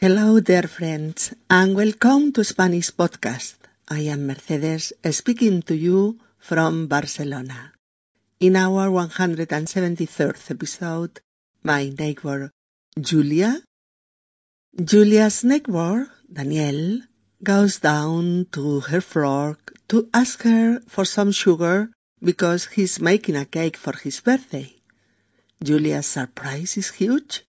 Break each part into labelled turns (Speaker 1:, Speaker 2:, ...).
Speaker 1: Hello, dear friends, and welcome to Spanish Podcast. I am Mercedes speaking to you from Barcelona. In our 173rd episode, my neighbor Julia, Julia's neighbor Daniel goes down to her floor to ask her for some sugar because he's making a cake for his birthday. Julia's surprise is huge.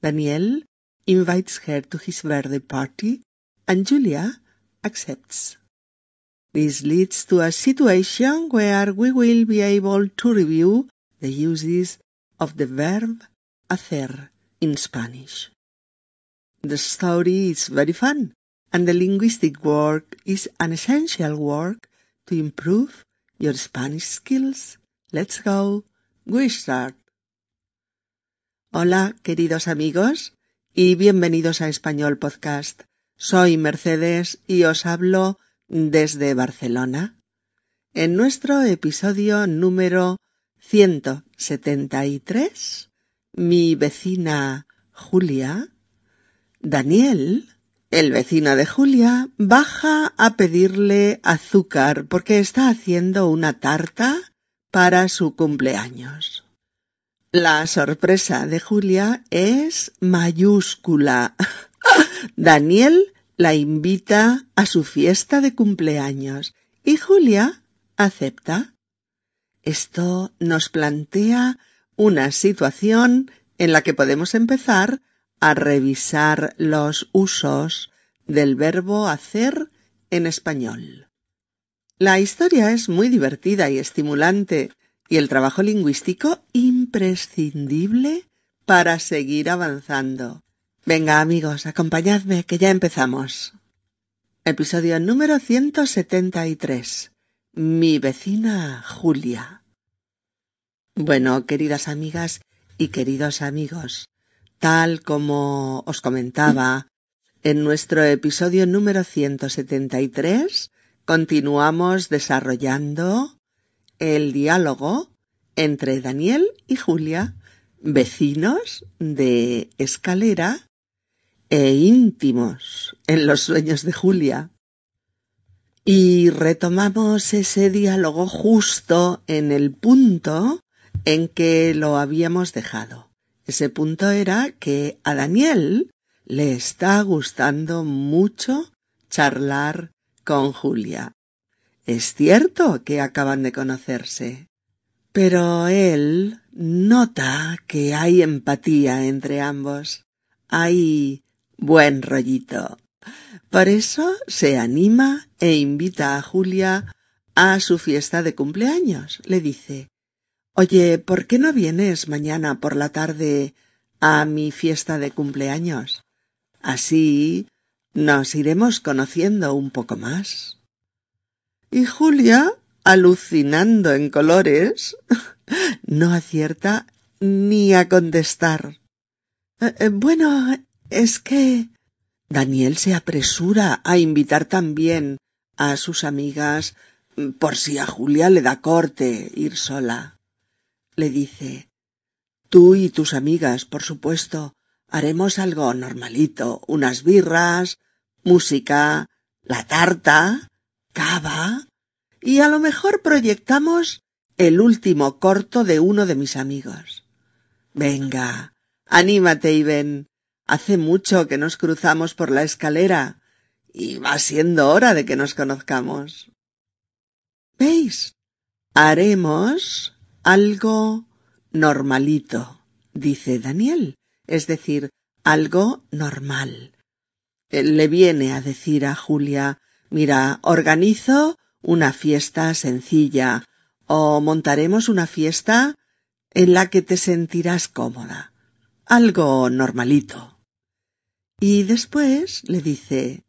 Speaker 1: Daniel invites her to his birthday party and Julia accepts. This leads to a situation where we will be able to review the uses of the verb hacer in Spanish. The story is very fun and the linguistic work is an essential work to improve your Spanish skills. Let's go. We start. Hola, queridos amigos, y bienvenidos a Español Podcast. Soy Mercedes y os hablo desde Barcelona. En nuestro episodio número 173, mi vecina Julia, Daniel, el vecino de Julia, baja a pedirle azúcar porque está haciendo una tarta para su cumpleaños. La sorpresa de Julia es mayúscula. Daniel la invita a su fiesta de cumpleaños y Julia acepta. Esto nos plantea una situación en la que podemos empezar a revisar los usos del verbo hacer en español. La historia es muy divertida y estimulante y el trabajo lingüístico imprescindible para seguir avanzando. Venga amigos, acompañadme que ya empezamos. Episodio número 173. Mi vecina Julia. Bueno, queridas amigas y queridos amigos, tal como os comentaba, en nuestro episodio número 173 continuamos desarrollando el diálogo entre Daniel y Julia, vecinos de escalera e íntimos en los sueños de Julia. Y retomamos ese diálogo justo en el punto en que lo habíamos dejado. Ese punto era que a Daniel le está gustando mucho charlar con Julia. Es cierto que acaban de conocerse, pero él nota que hay empatía entre ambos. Hay Buen rollito. Por eso se anima e invita a Julia a su fiesta de cumpleaños. Le dice Oye, ¿por qué no vienes mañana por la tarde a mi fiesta de cumpleaños? Así nos iremos conociendo un poco más. Y Julia, alucinando en colores, no acierta ni a contestar. Eh, eh, bueno, es que Daniel se apresura a invitar también a sus amigas por si a Julia le da corte ir sola. Le dice Tú y tus amigas, por supuesto, haremos algo normalito, unas birras, música, la tarta, y a lo mejor proyectamos el último corto de uno de mis amigos. Venga, anímate y ven. Hace mucho que nos cruzamos por la escalera y va siendo hora de que nos conozcamos. ¿Veis? Haremos algo normalito, dice Daniel, es decir, algo normal. Le viene a decir a Julia, mira, organizo una fiesta sencilla o montaremos una fiesta en la que te sentirás cómoda. Algo normalito. Y después le dice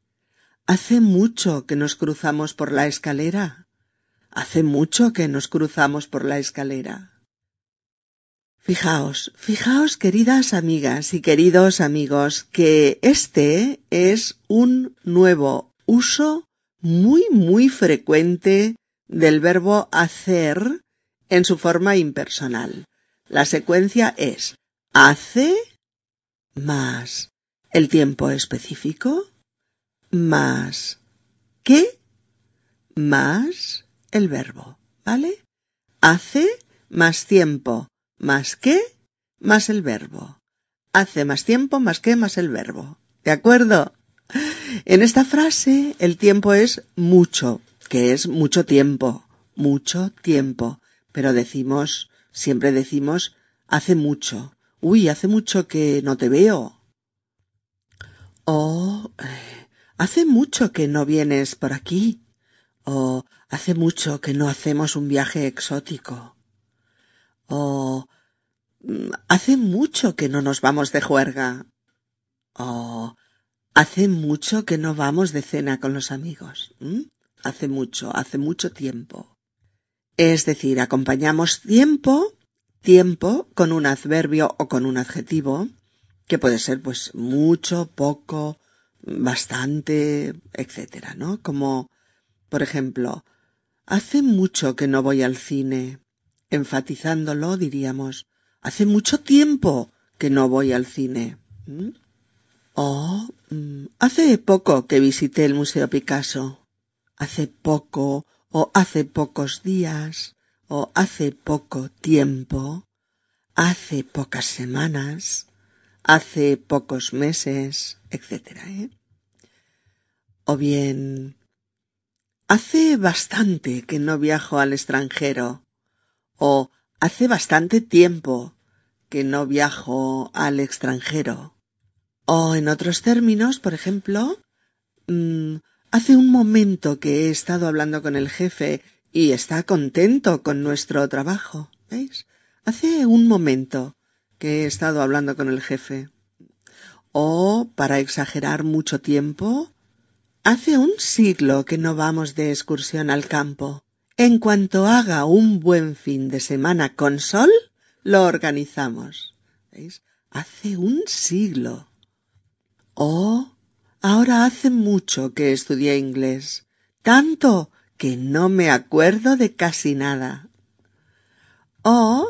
Speaker 1: Hace mucho que nos cruzamos por la escalera. Hace mucho que nos cruzamos por la escalera. Fijaos, fijaos, queridas amigas y queridos amigos, que este es un nuevo uso muy, muy frecuente del verbo hacer en su forma impersonal. La secuencia es hace más el tiempo específico más qué más el verbo, ¿vale? Hace más tiempo más qué más el verbo. Hace más tiempo más qué más el verbo. ¿De acuerdo? En esta frase el tiempo es mucho, que es mucho tiempo, mucho tiempo. Pero decimos, siempre decimos, hace mucho. Uy, hace mucho que no te veo. O hace mucho que no vienes por aquí. O hace mucho que no hacemos un viaje exótico. O mm, hace mucho que no nos vamos de juerga. O hace mucho que no vamos de cena con los amigos. Hace mucho, hace mucho tiempo. Es decir, acompañamos tiempo, tiempo con un adverbio o con un adjetivo, que puede ser pues mucho, poco, bastante, etcétera, ¿no? Como, por ejemplo, hace mucho que no voy al cine. Enfatizándolo diríamos, hace mucho tiempo que no voy al cine. Mm, hace poco que visité el Museo Picasso. Hace poco o hace pocos días, o hace poco tiempo, hace pocas semanas, hace pocos meses, etc. ¿eh? O bien, hace bastante que no viajo al extranjero, o hace bastante tiempo que no viajo al extranjero. O en otros términos, por ejemplo, mm, Hace un momento que he estado hablando con el jefe y está contento con nuestro trabajo. ¿Veis? Hace un momento que he estado hablando con el jefe. O, para exagerar mucho tiempo, hace un siglo que no vamos de excursión al campo. En cuanto haga un buen fin de semana con sol, lo organizamos. ¿Veis? Hace un siglo. O Ahora hace mucho que estudié inglés, tanto que no me acuerdo de casi nada. Oh,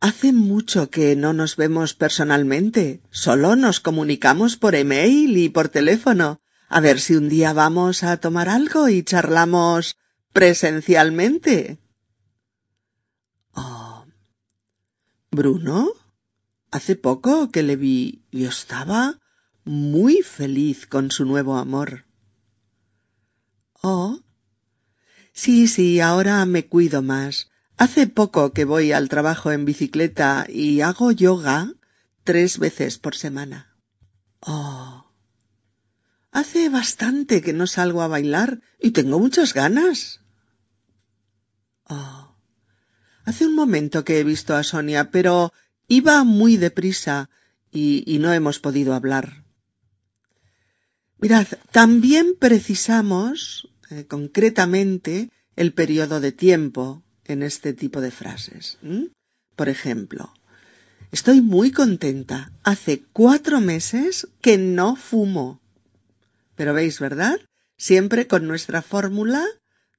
Speaker 1: hace mucho que no nos vemos personalmente, solo nos comunicamos por email y por teléfono. A ver si un día vamos a tomar algo y charlamos presencialmente. Oh. Bruno, hace poco que le vi y estaba muy feliz con su nuevo amor. Oh. Sí, sí, ahora me cuido más. Hace poco que voy al trabajo en bicicleta y hago yoga tres veces por semana. Oh. Hace bastante que no salgo a bailar y tengo muchas ganas. Oh. Hace un momento que he visto a Sonia, pero iba muy deprisa y, no hemos podido hablar. Mirad, también precisamos eh, concretamente el periodo de tiempo en este tipo de frases. Por ejemplo, estoy muy contenta. Hace cuatro meses que no fumo. Pero veis, ¿verdad? Siempre con nuestra fórmula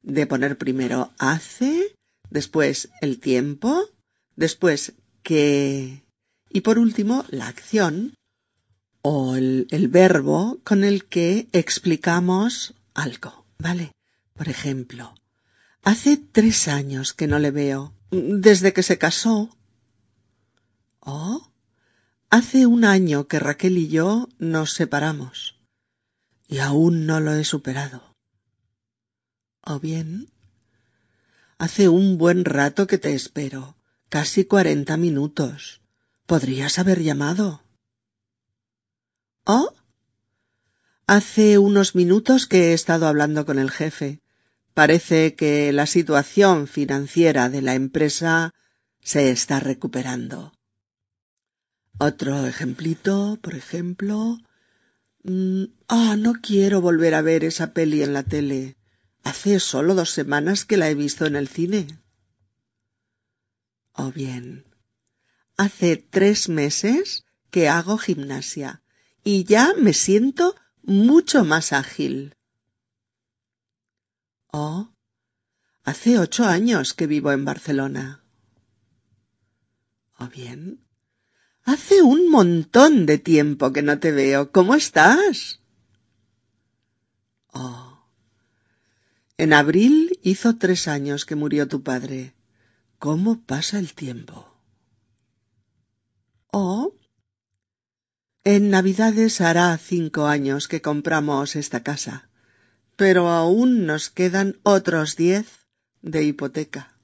Speaker 1: de poner primero hace, después el tiempo, después que y por último la acción o el, verbo con el que explicamos algo, ¿vale? Por ejemplo, hace tres años que no le veo, desde que se casó. O hace un año que Raquel y yo nos separamos y aún no lo he superado. O bien, hace un buen rato que te espero, casi cuarenta minutos. Podrías haber llamado. ¿Oh? Hace unos minutos que he estado hablando con el jefe. Parece que la situación financiera de la empresa se está recuperando. Otro ejemplito, por ejemplo. Mm, ah, no quiero volver a ver esa peli en la tele. Hace solo dos semanas que la he visto en el cine. O bien, hace tres meses que hago gimnasia y ya me siento mucho más ágil. Oh, hace ocho años que vivo en Barcelona. O bien, Hace un montón de tiempo que no te veo. ¿Cómo estás? Oh. En abril hizo tres años que murió tu padre. ¿Cómo pasa el tiempo? Oh. En Navidades hará cinco años que compramos esta casa, pero aún nos quedan otros diez de hipoteca.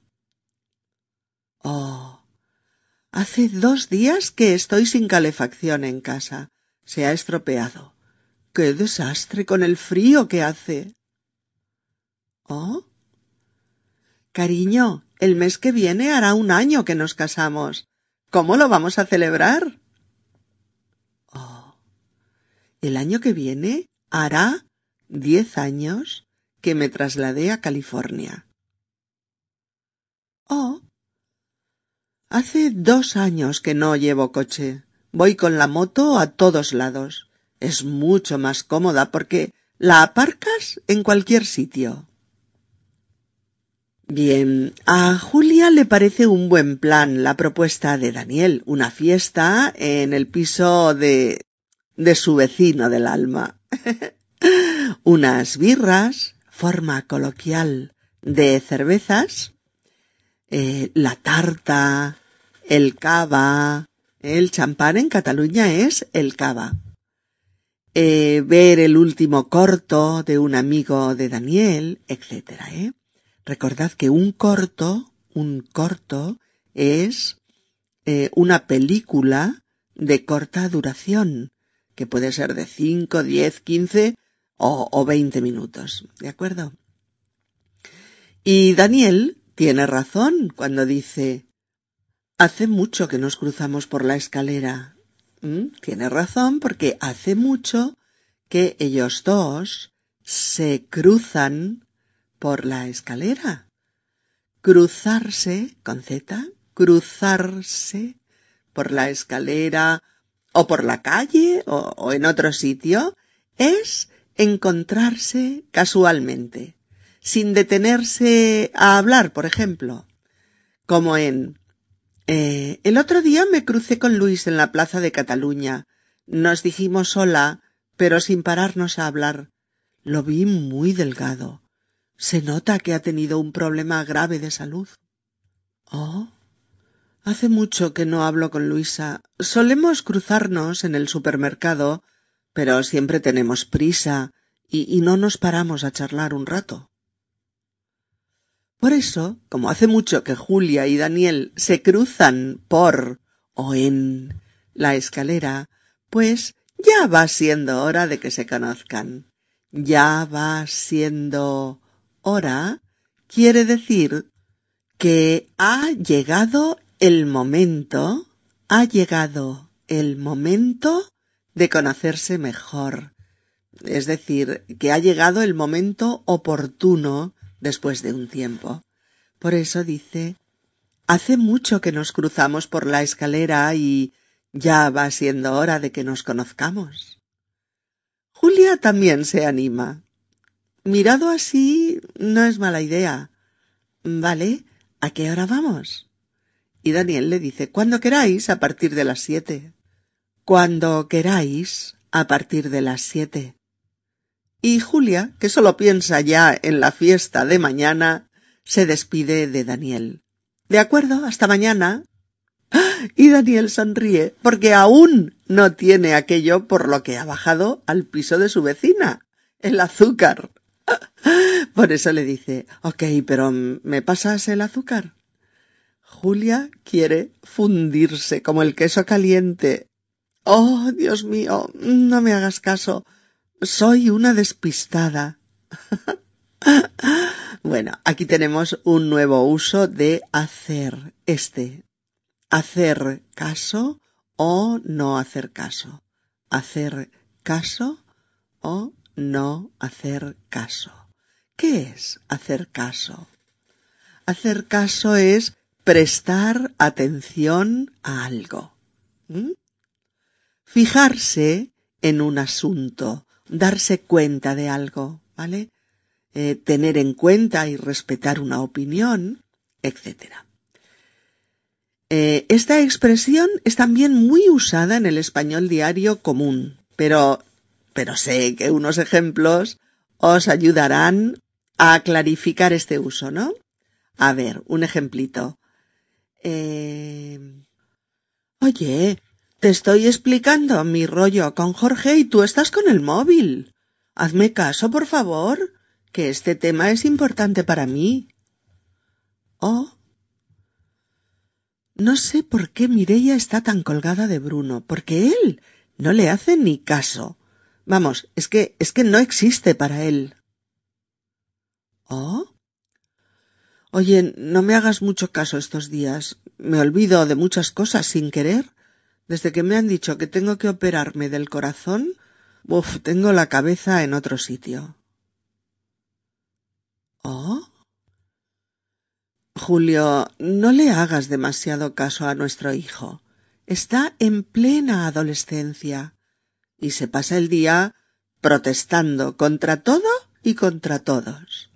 Speaker 1: Oh. Hace dos días que estoy sin calefacción en casa. Se ha estropeado. ¡Qué desastre con el frío que hace! ¿Oh? Cariño, el mes que viene hará un año que nos casamos. ¿Cómo lo vamos a celebrar? Oh. El año que viene hará diez años que me trasladé a California. Oh, Hace dos años que no llevo coche. Voy con la moto a todos lados. Es mucho más cómoda porque la aparcas en cualquier sitio. Bien, a Julia le parece un buen plan la propuesta de Daniel, una fiesta en el piso de de su vecino del alma. Unas birras, forma coloquial de cervezas, eh, la tarta, el cava. El champán en Cataluña es el cava. Eh, ver el último corto de un amigo de Daniel, etc. ¿eh? Recordad que un corto, un corto, es eh, una película de corta duración, que puede ser de 5, 10, 15 o, o 20 minutos. ¿De acuerdo? Y Daniel tiene razón cuando dice Hace mucho que nos cruzamos por la escalera. ¿Mm? Tiene razón porque hace mucho que ellos dos se cruzan por la escalera. Cruzarse con Z, cruzarse por la escalera o por la calle o, en otro sitio es encontrarse casualmente, sin detenerse a hablar, por ejemplo, como en eh, el otro día me crucé con Luis en la plaza de Cataluña. Nos dijimos hola, pero sin pararnos a hablar. Lo vi muy delgado. Se nota que ha tenido un problema grave de salud. Oh. Hace mucho que no hablo con Luisa. Solemos cruzarnos en el supermercado, pero siempre tenemos prisa y, y no nos paramos a charlar un rato. Por eso, como hace mucho que Julia y Daniel se cruzan por o en la escalera, pues ya va siendo hora de que se conozcan. Ya va siendo hora quiere decir que ha llegado el momento, ha llegado el momento de conocerse mejor. Es decir, que ha llegado el momento oportuno después de un tiempo. Por eso dice Hace mucho que nos cruzamos por la escalera y ya va siendo hora de que nos conozcamos. Julia también se anima. Mirado así, no es mala idea. Vale, ¿a qué hora vamos? Y Daniel le dice, cuando queráis, a partir de las siete. Cuando queráis, a partir de las siete. Y Julia, que solo piensa ya en la fiesta de mañana, se despide de Daniel. De acuerdo, hasta mañana. Y Daniel sonríe, porque aún no tiene aquello por lo que ha bajado al piso de su vecina, el azúcar. Por eso le dice, ok, pero ¿me pasas el azúcar? Julia quiere fundirse como el queso caliente. Oh, Dios mío, no me hagas caso. Soy una despistada. bueno, aquí tenemos un nuevo uso de hacer este. Hacer caso o no hacer caso. Hacer caso o no hacer caso. ¿Qué es hacer caso? Hacer caso es prestar atención a algo. Fijarse en un asunto, darse cuenta de algo, ¿vale? Eh, tener en cuenta y respetar una opinión, etc. Eh, esta expresión es también muy usada en el español diario común, pero, pero sé que unos ejemplos os ayudarán a clarificar este uso, ¿no? A ver, un ejemplito. Eh... Oye, te estoy explicando mi rollo con Jorge y tú estás con el móvil. Hazme caso, por favor, que este tema es importante para mí. Oh. No sé por qué Mireia está tan colgada de Bruno, porque él no le hace ni caso. Vamos, es que es que no existe para él. Oh. Oye, no me hagas mucho caso estos días. Me olvido de muchas cosas sin querer. Desde que me han dicho que tengo que operarme del corazón, uf, tengo la cabeza en otro sitio. ¿Oh? Julio, no le hagas demasiado caso a nuestro hijo. Está en plena adolescencia y se pasa el día protestando contra todo y contra todos.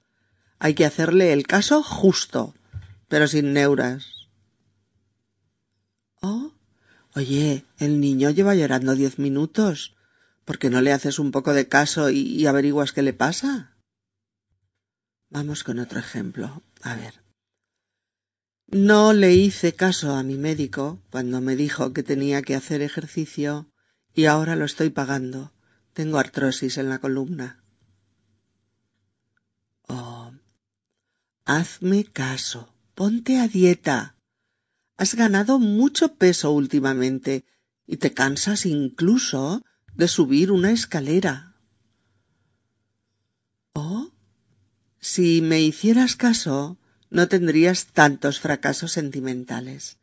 Speaker 1: Hay que hacerle el caso justo, pero sin neuras. Oh, oye, el niño lleva llorando diez minutos. ¿Por qué no le haces un poco de caso y, y averiguas qué le pasa? Vamos con otro ejemplo. A ver. No le hice caso a mi médico cuando me dijo que tenía que hacer ejercicio y ahora lo estoy pagando. Tengo artrosis en la columna. Oh. Hazme caso. Ponte a dieta. Has ganado mucho peso últimamente y te cansas incluso de subir una escalera. Oh. Si me hicieras caso, no tendrías tantos fracasos sentimentales.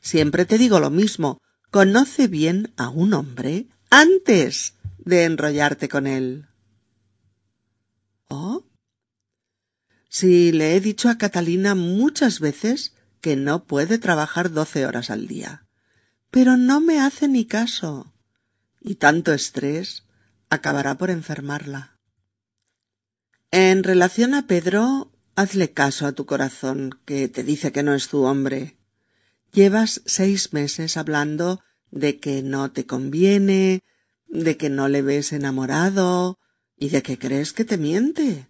Speaker 1: Siempre te digo lo mismo, conoce bien a un hombre antes de enrollarte con él. ¿Oh? Si le he dicho a Catalina muchas veces que no puede trabajar doce horas al día, pero no me hace ni caso. Y tanto estrés acabará por enfermarla. En relación a Pedro, hazle caso a tu corazón, que te dice que no es tu hombre. Llevas seis meses hablando de que no te conviene, de que no le ves enamorado y de que crees que te miente.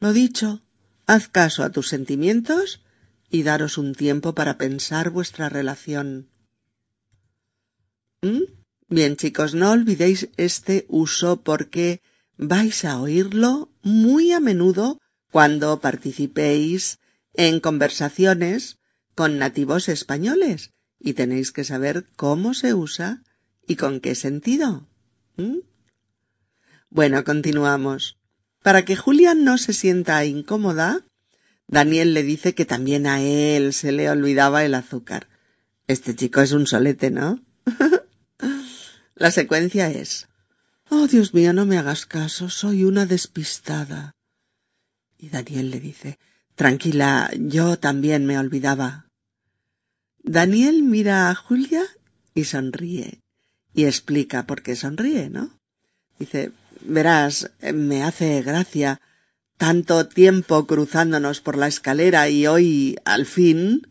Speaker 1: Lo dicho, haz caso a tus sentimientos y daros un tiempo para pensar vuestra relación. ¿Mm? Bien, chicos, no olvidéis este uso porque vais a oírlo muy a menudo cuando participéis en conversaciones con nativos españoles y tenéis que saber cómo se usa y con qué sentido. ¿Mm? Bueno, continuamos. Para que Julia no se sienta incómoda, Daniel le dice que también a él se le olvidaba el azúcar. Este chico es un solete, ¿no? La secuencia es Oh, Dios mío, no me hagas caso, soy una despistada. Y Daniel le dice Tranquila, yo también me olvidaba. Daniel mira a Julia y sonríe. Y explica por qué sonríe, ¿no? Dice Verás, me hace gracia tanto tiempo cruzándonos por la escalera y hoy al fin.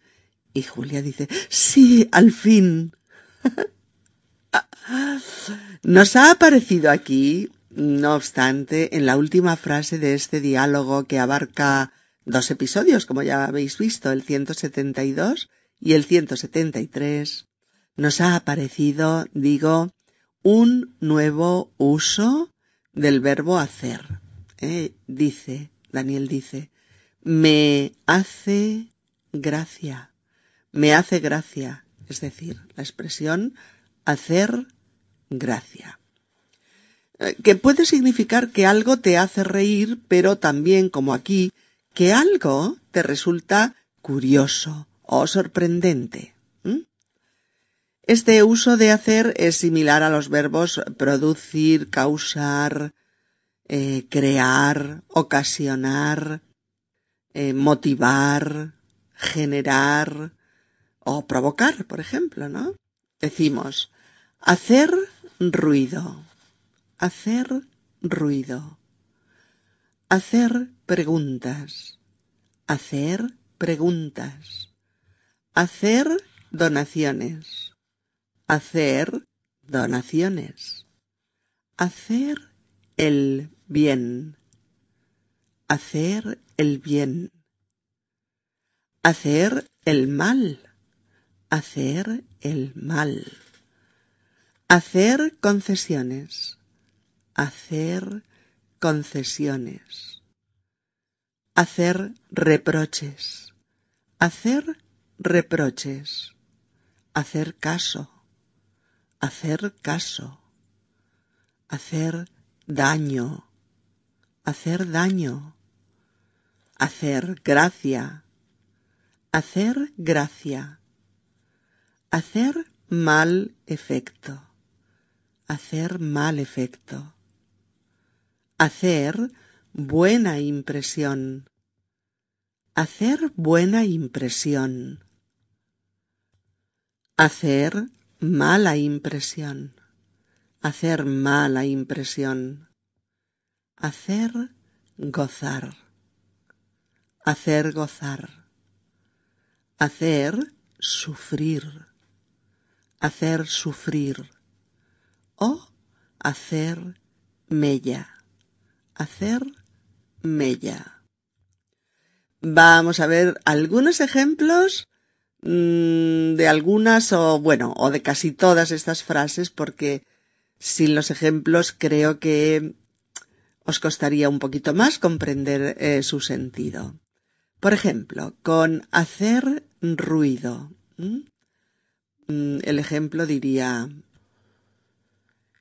Speaker 1: Y Julia dice Sí, al fin. Nos ha aparecido aquí, no obstante, en la última frase de este diálogo que abarca dos episodios, como ya habéis visto, el 172 y el 173, nos ha aparecido, digo, un nuevo uso del verbo hacer. ¿eh? Dice, Daniel dice, me hace gracia, me hace gracia, es decir, la expresión hacer gracia. Eh, que puede significar que algo te hace reír, pero también, como aquí, que algo te resulta curioso o sorprendente. Este uso de hacer es similar a los verbos producir, causar, eh, crear, ocasionar, eh, motivar, generar o provocar, por ejemplo, ¿no? Decimos, Hacer ruido. Hacer ruido. Hacer preguntas. Hacer preguntas. Hacer donaciones. Hacer donaciones. Hacer el bien. Hacer el bien. Hacer el mal. Hacer el mal. Hacer concesiones. Hacer concesiones. Hacer reproches. Hacer reproches. Hacer caso. Hacer caso. Hacer daño. Hacer daño. Hacer gracia. Hacer gracia. Hacer mal efecto. Hacer mal efecto. Hacer buena impresión. Hacer buena impresión. Hacer mala impresión. Hacer mala impresión. Hacer gozar. Hacer gozar. Hacer sufrir. Hacer sufrir. O hacer mella hacer mella. Vamos a ver algunos ejemplos mm, de algunas o bueno, o de casi todas estas frases porque sin los ejemplos creo que os costaría un poquito más comprender eh, su sentido. Por ejemplo, con hacer ruido. Mm, el ejemplo diría,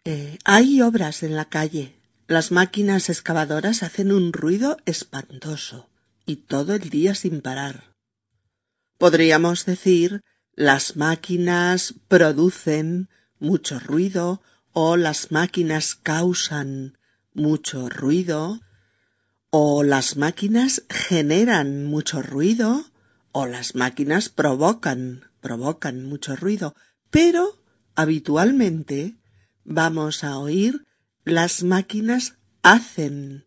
Speaker 1: eh, hay obras en la calle. Las máquinas excavadoras hacen un ruido espantoso y todo el día sin parar. Podríamos decir las máquinas producen mucho ruido o las máquinas causan mucho ruido o las máquinas generan mucho ruido o las máquinas provocan provocan mucho ruido, pero habitualmente vamos a oír las máquinas hacen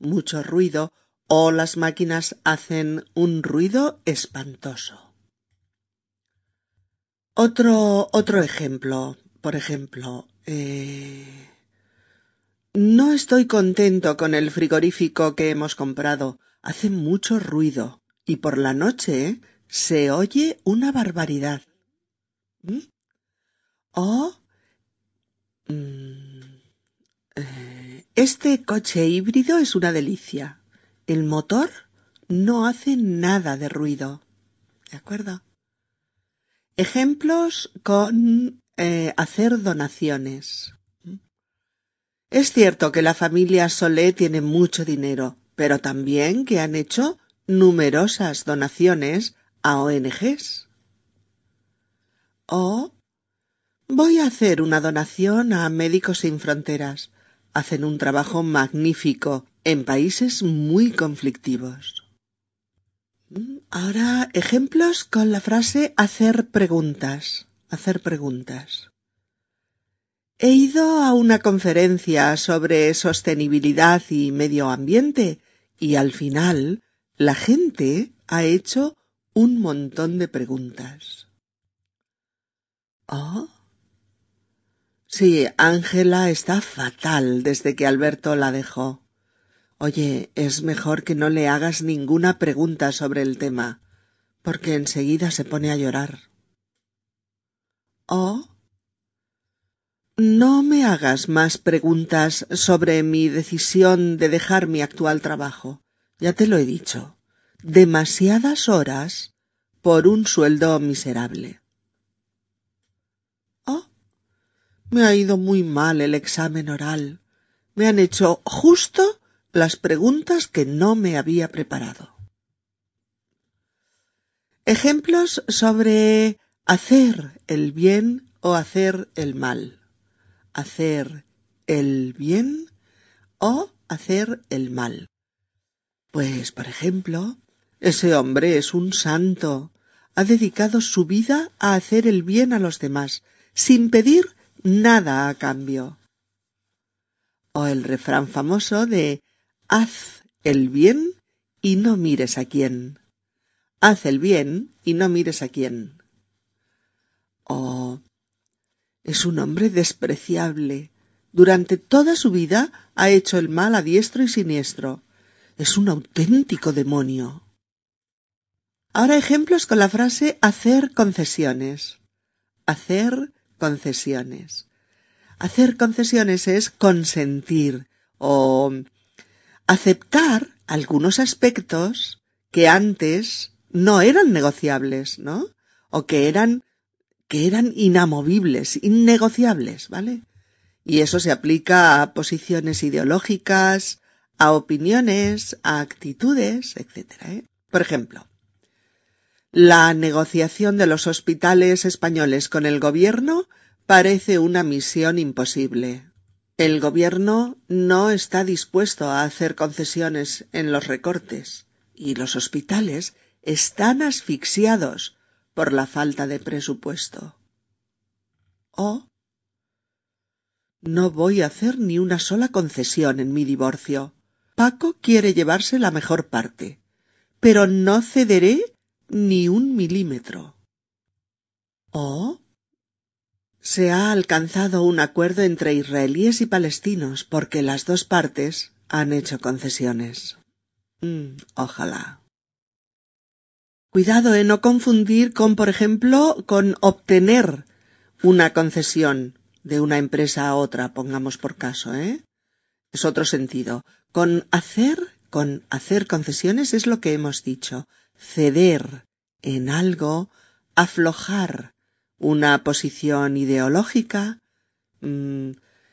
Speaker 1: mucho ruido o las máquinas hacen un ruido espantoso. Otro, otro ejemplo, por ejemplo, eh, no estoy contento con el frigorífico que hemos comprado. Hace mucho ruido y por la noche se oye una barbaridad. ¿Mm? O mm, este coche híbrido es una delicia. El motor no hace nada de ruido. ¿De acuerdo? Ejemplos con eh, hacer donaciones. Es cierto que la familia Solé tiene mucho dinero, pero también que han hecho numerosas donaciones a ONGs. O voy a hacer una donación a Médicos Sin Fronteras hacen un trabajo magnífico en países muy conflictivos. Ahora ejemplos con la frase hacer preguntas. Hacer preguntas. He ido a una conferencia sobre sostenibilidad y medio ambiente y al final la gente ha hecho un montón de preguntas. Oh, Sí, Ángela está fatal desde que Alberto la dejó. Oye, es mejor que no le hagas ninguna pregunta sobre el tema, porque enseguida se pone a llorar. Oh. No me hagas más preguntas sobre mi decisión de dejar mi actual trabajo. Ya te lo he dicho. Demasiadas horas por un sueldo miserable. Me ha ido muy mal el examen oral. Me han hecho justo las preguntas que no me había preparado. Ejemplos sobre hacer el bien o hacer el mal. Hacer el bien o hacer el mal. Pues, por ejemplo, ese hombre es un santo. Ha dedicado su vida a hacer el bien a los demás, sin pedir nada a cambio. O el refrán famoso de haz el bien y no mires a quién. Haz el bien y no mires a quién. Oh, es un hombre despreciable. Durante toda su vida ha hecho el mal a diestro y siniestro. Es un auténtico demonio. Ahora ejemplos con la frase hacer concesiones. Hacer concesiones. Hacer concesiones es consentir o aceptar algunos aspectos que antes no eran negociables, ¿no? O que eran que eran inamovibles, innegociables, ¿vale? Y eso se aplica a posiciones ideológicas, a opiniones, a actitudes, etc. ¿eh? Por ejemplo, la negociación de los hospitales españoles con el gobierno parece una misión imposible. El gobierno no está dispuesto a hacer concesiones en los recortes y los hospitales están asfixiados por la falta de presupuesto. O no voy a hacer ni una sola concesión en mi divorcio. Paco quiere llevarse la mejor parte, pero no cederé ni un milímetro. O se ha alcanzado un acuerdo entre israelíes y palestinos porque las dos partes han hecho concesiones. Mm, ojalá. Cuidado en no confundir con, por ejemplo, con obtener una concesión de una empresa a otra, pongamos por caso, ¿eh? Es otro sentido. Con hacer, con hacer concesiones es lo que hemos dicho. Ceder en algo, aflojar, una posición ideológica, mm,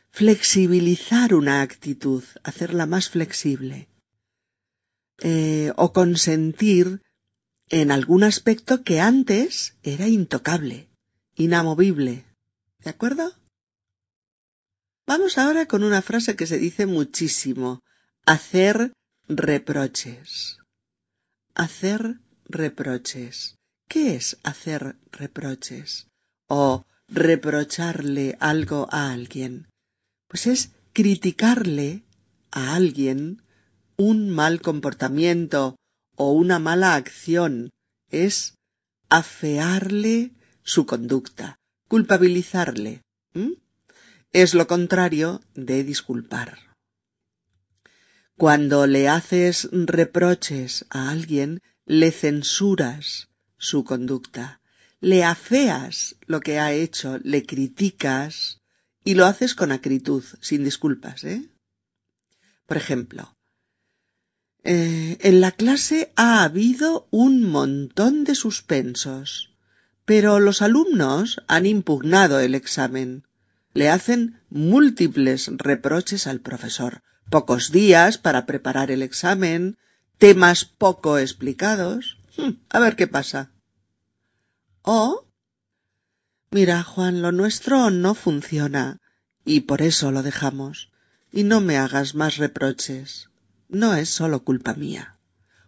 Speaker 1: flexibilizar una actitud, hacerla más flexible, eh, o consentir en algún aspecto que antes era intocable, inamovible. ¿De acuerdo? Vamos ahora con una frase que se dice muchísimo. Hacer reproches. Hacer reproches. ¿Qué es hacer reproches? O reprocharle algo a alguien, pues es criticarle a alguien un mal comportamiento o una mala acción, es afearle su conducta, culpabilizarle. Es lo contrario de disculpar. Cuando le haces reproches a alguien, le censuras su conducta, le afeas lo que ha hecho, le criticas y lo haces con acritud, sin disculpas, ¿eh? Por ejemplo, eh, en la clase ha habido un montón de suspensos, pero los alumnos han impugnado el examen. Le hacen múltiples reproches al profesor. Pocos días para preparar el examen, temas poco explicados. Hmm, a ver qué pasa. O Mira, Juan, lo nuestro no funciona, y por eso lo dejamos. Y no me hagas más reproches. No es solo culpa mía.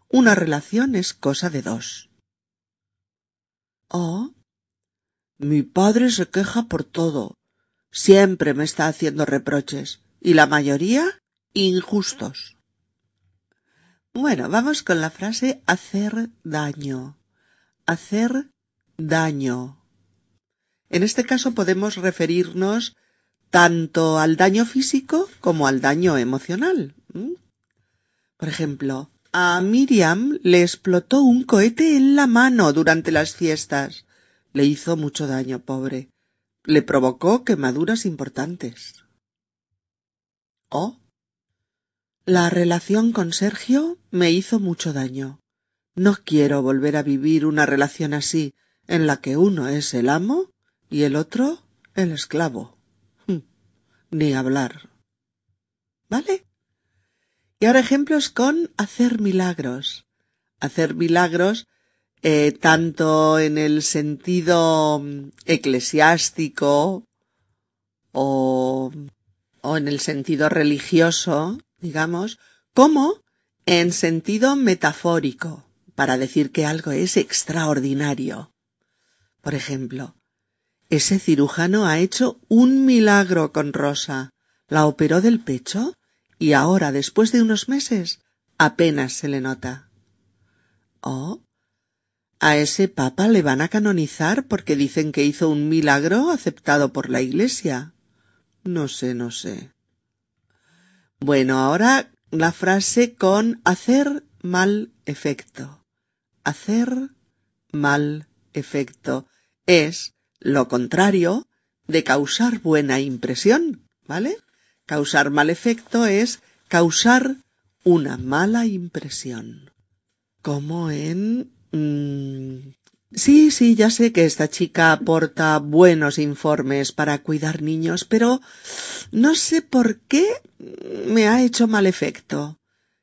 Speaker 1: Una relación es cosa de dos. O Mi padre se queja por todo. Siempre me está haciendo reproches, y la mayoría injustos. Bueno, vamos con la frase hacer daño. Hacer daño. En este caso podemos referirnos tanto al daño físico como al daño emocional. Por ejemplo, a Miriam le explotó un cohete en la mano durante las fiestas. Le hizo mucho daño, pobre. Le provocó quemaduras importantes. O la relación con Sergio me hizo mucho daño. No quiero volver a vivir una relación así, en la que uno es el amo y el otro el esclavo. Hm, ni hablar. ¿Vale? Y ahora ejemplos con hacer milagros. Hacer milagros eh, tanto en el sentido mm, eclesiástico o, o en el sentido religioso, digamos, como en sentido metafórico, para decir que algo es extraordinario. Por ejemplo, ese cirujano ha hecho un milagro con Rosa. La operó del pecho y ahora, después de unos meses, apenas se le nota. Oh, A ese papa le van a canonizar porque dicen que hizo un milagro aceptado por la Iglesia. No sé, no sé. Bueno, ahora la frase con hacer mal efecto. Hacer mal efecto es lo contrario de causar buena impresión, ¿vale? Causar mal efecto es causar una mala impresión. Como en... Mm, sí, sí, ya sé que esta chica aporta buenos informes para cuidar niños, pero no sé por qué me ha hecho mal efecto.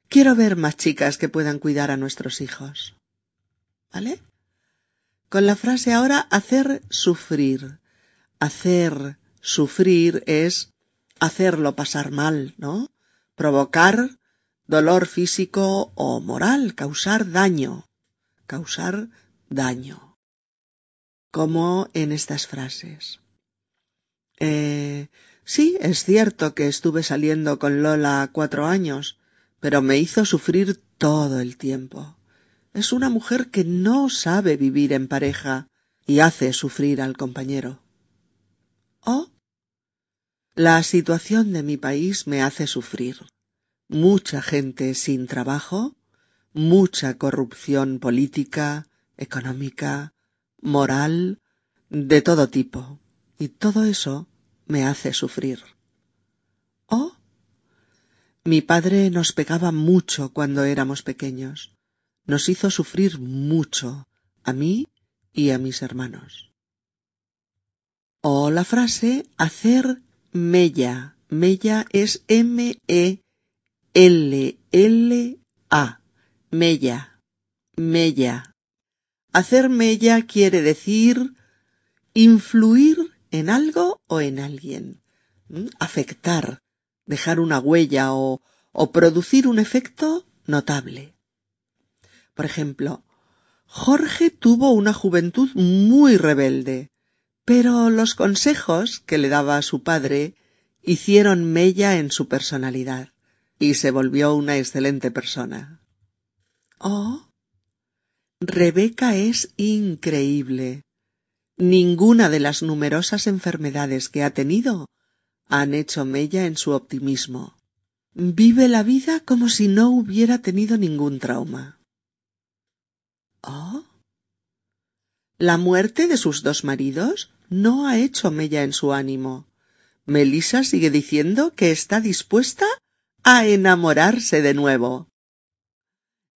Speaker 1: Quiero ver más chicas que puedan cuidar a nuestros hijos. ¿Vale? Con la frase ahora hacer sufrir. Hacer sufrir es hacerlo pasar mal, ¿no? Provocar dolor físico o moral, causar daño, causar daño. Como en estas frases. Eh, sí, es cierto que estuve saliendo con Lola cuatro años, pero me hizo sufrir todo el tiempo. Es una mujer que no sabe vivir en pareja y hace sufrir al compañero. Oh, la situación de mi país me hace sufrir. Mucha gente sin trabajo, mucha corrupción política, económica, moral, de todo tipo. Y todo eso me hace sufrir. Oh, mi padre nos pegaba mucho cuando éramos pequeños nos hizo sufrir mucho a mí y a mis hermanos. O la frase hacer mella. Mella es M-E-L-L-A. Mella. Mella. Hacer mella quiere decir influir en algo o en alguien. Afectar, dejar una huella o, o producir un efecto notable. Por ejemplo, Jorge tuvo una juventud muy rebelde, pero los consejos que le daba su padre hicieron mella en su personalidad y se volvió una excelente persona. Oh. Rebeca es increíble. Ninguna de las numerosas enfermedades que ha tenido han hecho mella en su optimismo. Vive la vida como si no hubiera tenido ningún trauma. ¿Oh? La muerte de sus dos maridos no ha hecho mella en su ánimo. Melissa sigue diciendo que está dispuesta a enamorarse de nuevo.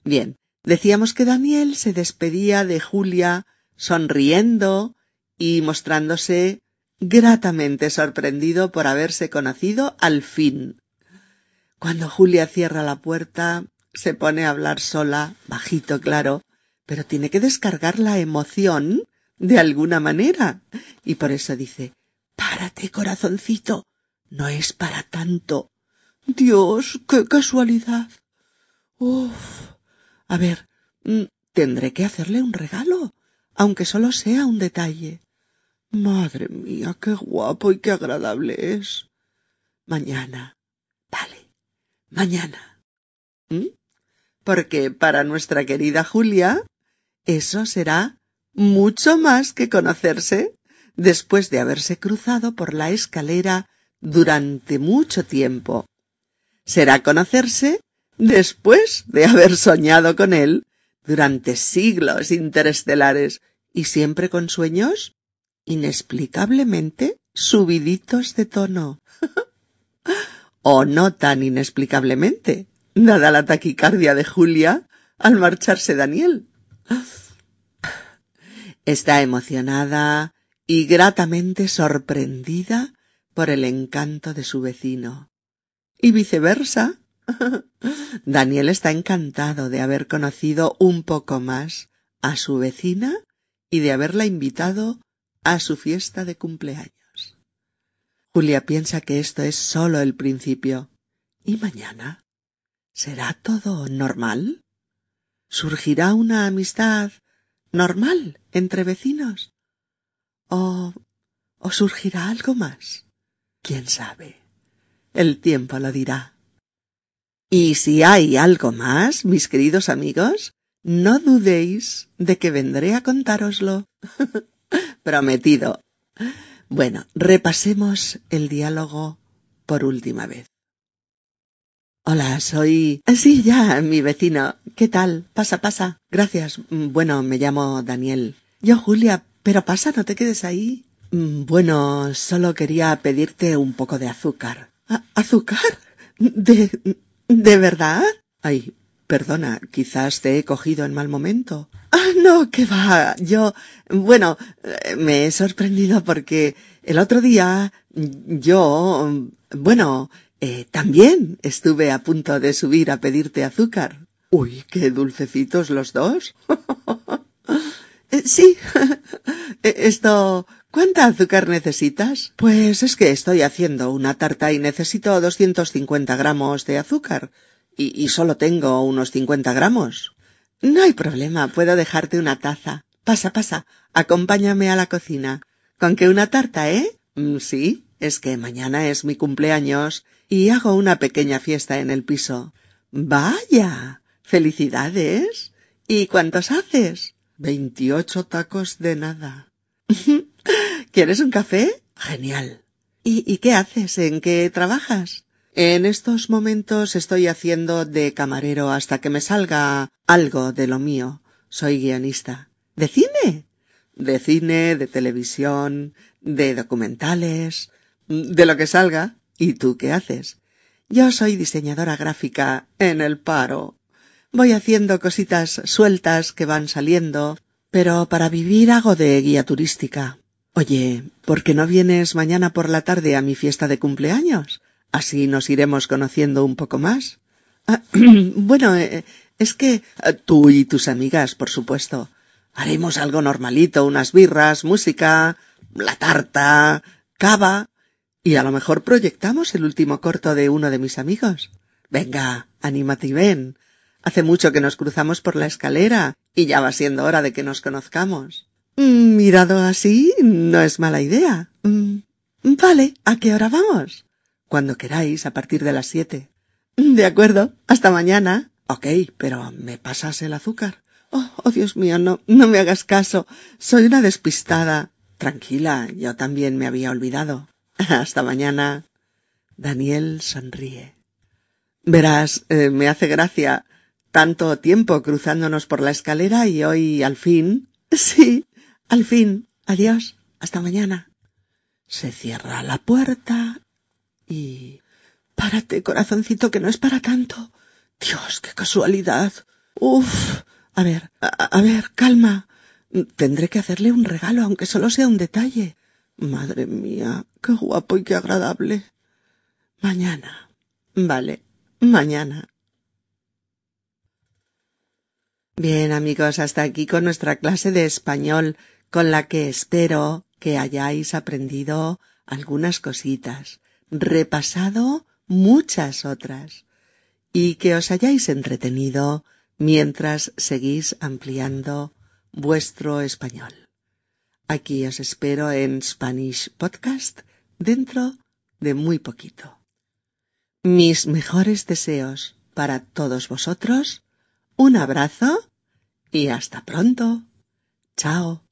Speaker 1: Bien, decíamos que Daniel se despedía de Julia sonriendo y mostrándose gratamente sorprendido por haberse conocido al fin. Cuando Julia cierra la puerta, se pone a hablar sola, bajito, claro, pero tiene que descargar la emoción de alguna manera. Y por eso dice, párate, corazoncito, no es para tanto. Dios, qué casualidad. Uf. A ver, mm, tendré que hacerle un regalo, aunque solo sea un detalle. Madre mía, qué guapo y qué agradable es. Mañana. Vale. Mañana. ¿Mm? Porque para nuestra querida Julia, eso será mucho más que conocerse después de haberse cruzado por la escalera durante mucho tiempo. Será conocerse después de haber soñado con él durante siglos interestelares y siempre con sueños inexplicablemente subiditos de tono. o no tan inexplicablemente, dada la taquicardia de Julia al marcharse Daniel. Está emocionada y gratamente sorprendida por el encanto de su vecino. Y viceversa. Daniel está encantado de haber conocido un poco más a su vecina y de haberla invitado a su fiesta de cumpleaños. Julia piensa que esto es solo el principio. ¿Y mañana? ¿Será todo normal? ¿Surgirá una amistad normal entre vecinos? ¿O, o surgirá algo más? ¿Quién sabe? El tiempo lo dirá. Y si hay algo más, mis queridos amigos, no dudéis de que vendré a contároslo. Prometido. Bueno, repasemos el diálogo por última vez. Hola, soy... Sí, ya, mi vecino. ¿Qué tal? Pasa, pasa. Gracias. Bueno, me llamo Daniel. Yo, Julia. Pero pasa, no te quedes ahí. Bueno, solo quería pedirte un poco de azúcar. ¿Azúcar? ¿De... de verdad? Ay, perdona, quizás te he cogido en mal momento. Ah, no, que va. Yo, bueno, me he sorprendido porque el otro día yo, bueno, eh, también estuve a punto de subir a pedirte azúcar. Uy, qué dulcecitos los dos. Sí. Esto. ¿Cuánta azúcar necesitas? Pues es que estoy haciendo una tarta y necesito doscientos cincuenta gramos de azúcar. Y, y solo tengo unos cincuenta gramos. No hay problema, puedo dejarte una taza. Pasa, pasa. Acompáñame a la cocina. ¿Con qué una tarta, eh? Mm, sí, es que mañana es mi cumpleaños y hago una pequeña fiesta en el piso. Vaya. Felicidades. ¿Y cuántos haces? Veintiocho tacos de nada. ¿Quieres un café? Genial. ¿Y, ¿Y qué haces? ¿En qué trabajas? En estos momentos estoy haciendo de camarero hasta que me salga algo de lo mío. Soy guionista. ¿De cine? De cine, de televisión, de documentales, de lo que salga. ¿Y tú qué haces? Yo soy diseñadora gráfica en el paro. Voy haciendo cositas sueltas que van saliendo, pero para vivir hago de guía turística. Oye, ¿por qué no vienes mañana por la tarde a mi fiesta de cumpleaños? Así nos iremos conociendo un poco más. Ah, bueno, eh, es que eh, tú y tus amigas, por supuesto. Haremos algo normalito, unas birras, música, la tarta, cava, y a lo mejor proyectamos el último corto de uno de mis amigos. Venga, anímate y ven. Hace mucho que nos cruzamos por la escalera y ya va siendo hora de que nos conozcamos. Mm, mirado así, no es mala idea. Mm, vale, ¿a qué hora vamos? Cuando queráis, a partir de las siete. De acuerdo, hasta mañana. Ok, pero ¿me pasas el azúcar? Oh, oh, Dios mío, no, no me hagas caso. Soy una despistada. Tranquila, yo también me había olvidado. Hasta mañana. Daniel sonríe. Verás, eh, me hace gracia tanto tiempo cruzándonos por la escalera y hoy al fin. Sí, al fin. Adiós. Hasta mañana. Se cierra la puerta y. Párate, corazoncito, que no es para tanto. Dios, qué casualidad. Uf. A ver, a, a ver, calma. Tendré que hacerle un regalo, aunque solo sea un detalle. Madre mía, qué guapo y qué agradable. Mañana. Vale, mañana. Bien, amigos, hasta aquí con nuestra clase de español, con la que espero que hayáis aprendido algunas cositas, repasado muchas otras, y que os hayáis entretenido mientras seguís ampliando vuestro español. Aquí os espero en Spanish Podcast dentro de muy poquito. Mis mejores deseos para todos vosotros, un abrazo y hasta pronto. Chao.